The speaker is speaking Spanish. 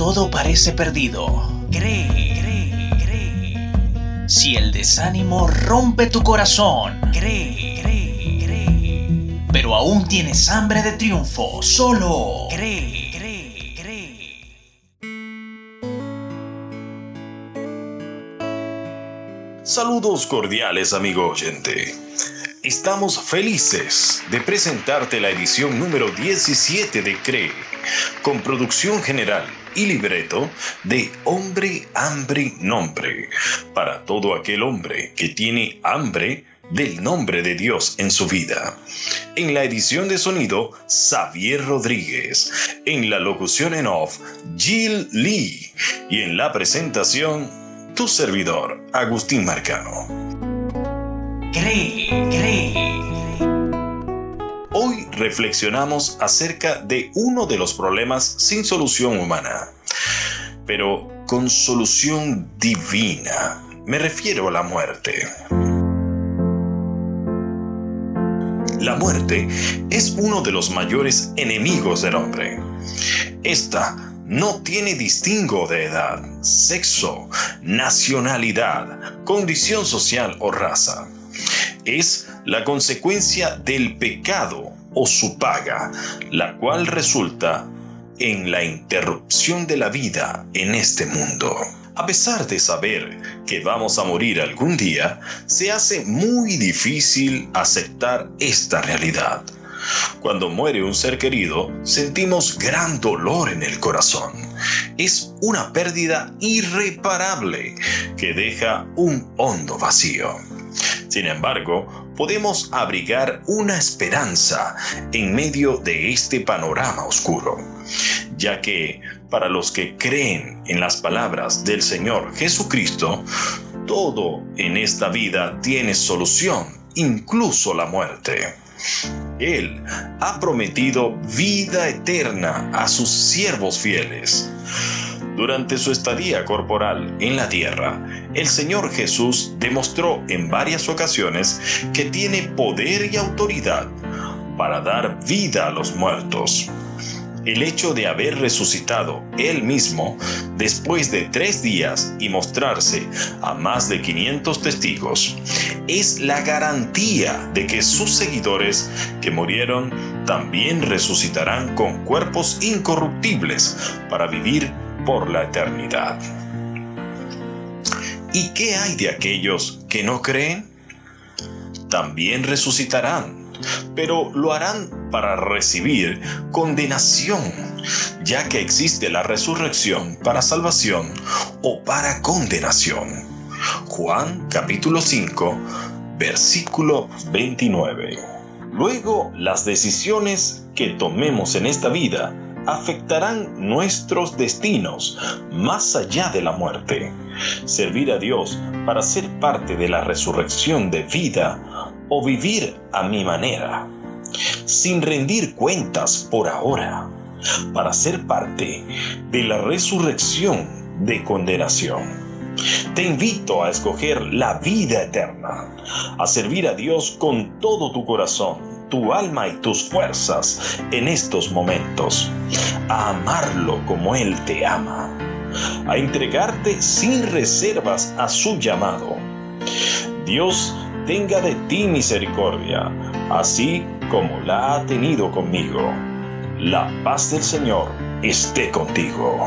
todo parece perdido, cree, cree, cree. Si el desánimo rompe tu corazón, cree, cree, cree. Pero aún tienes hambre de triunfo, solo cree. Saludos cordiales, amigo oyente. Estamos felices de presentarte la edición número 17 de CREE, con producción general y libreto de Hombre, Hambre, Nombre, para todo aquel hombre que tiene hambre del nombre de Dios en su vida. En la edición de sonido, Xavier Rodríguez. En la locución en off, Jill Lee. Y en la presentación, tu servidor, Agustín Marcano. Cree, cree. Hoy reflexionamos acerca de uno de los problemas sin solución humana, pero con solución divina. Me refiero a la muerte. La muerte es uno de los mayores enemigos del hombre. Esta no tiene distingo de edad, sexo, nacionalidad, condición social o raza es la consecuencia del pecado o su paga, la cual resulta en la interrupción de la vida en este mundo. A pesar de saber que vamos a morir algún día, se hace muy difícil aceptar esta realidad. Cuando muere un ser querido, sentimos gran dolor en el corazón. Es una pérdida irreparable que deja un hondo vacío. Sin embargo, podemos abrigar una esperanza en medio de este panorama oscuro, ya que para los que creen en las palabras del Señor Jesucristo, todo en esta vida tiene solución, incluso la muerte. Él ha prometido vida eterna a sus siervos fieles. Durante su estadía corporal en la tierra, el Señor Jesús demostró en varias ocasiones que tiene poder y autoridad para dar vida a los muertos. El hecho de haber resucitado él mismo después de tres días y mostrarse a más de 500 testigos es la garantía de que sus seguidores que murieron también resucitarán con cuerpos incorruptibles para vivir por la eternidad. ¿Y qué hay de aquellos que no creen? También resucitarán, pero lo harán para recibir condenación, ya que existe la resurrección para salvación o para condenación. Juan capítulo 5, versículo 29. Luego, las decisiones que tomemos en esta vida afectarán nuestros destinos más allá de la muerte. Servir a Dios para ser parte de la resurrección de vida o vivir a mi manera, sin rendir cuentas por ahora, para ser parte de la resurrección de condenación. Te invito a escoger la vida eterna, a servir a Dios con todo tu corazón tu alma y tus fuerzas en estos momentos, a amarlo como Él te ama, a entregarte sin reservas a su llamado. Dios tenga de ti misericordia, así como la ha tenido conmigo. La paz del Señor esté contigo.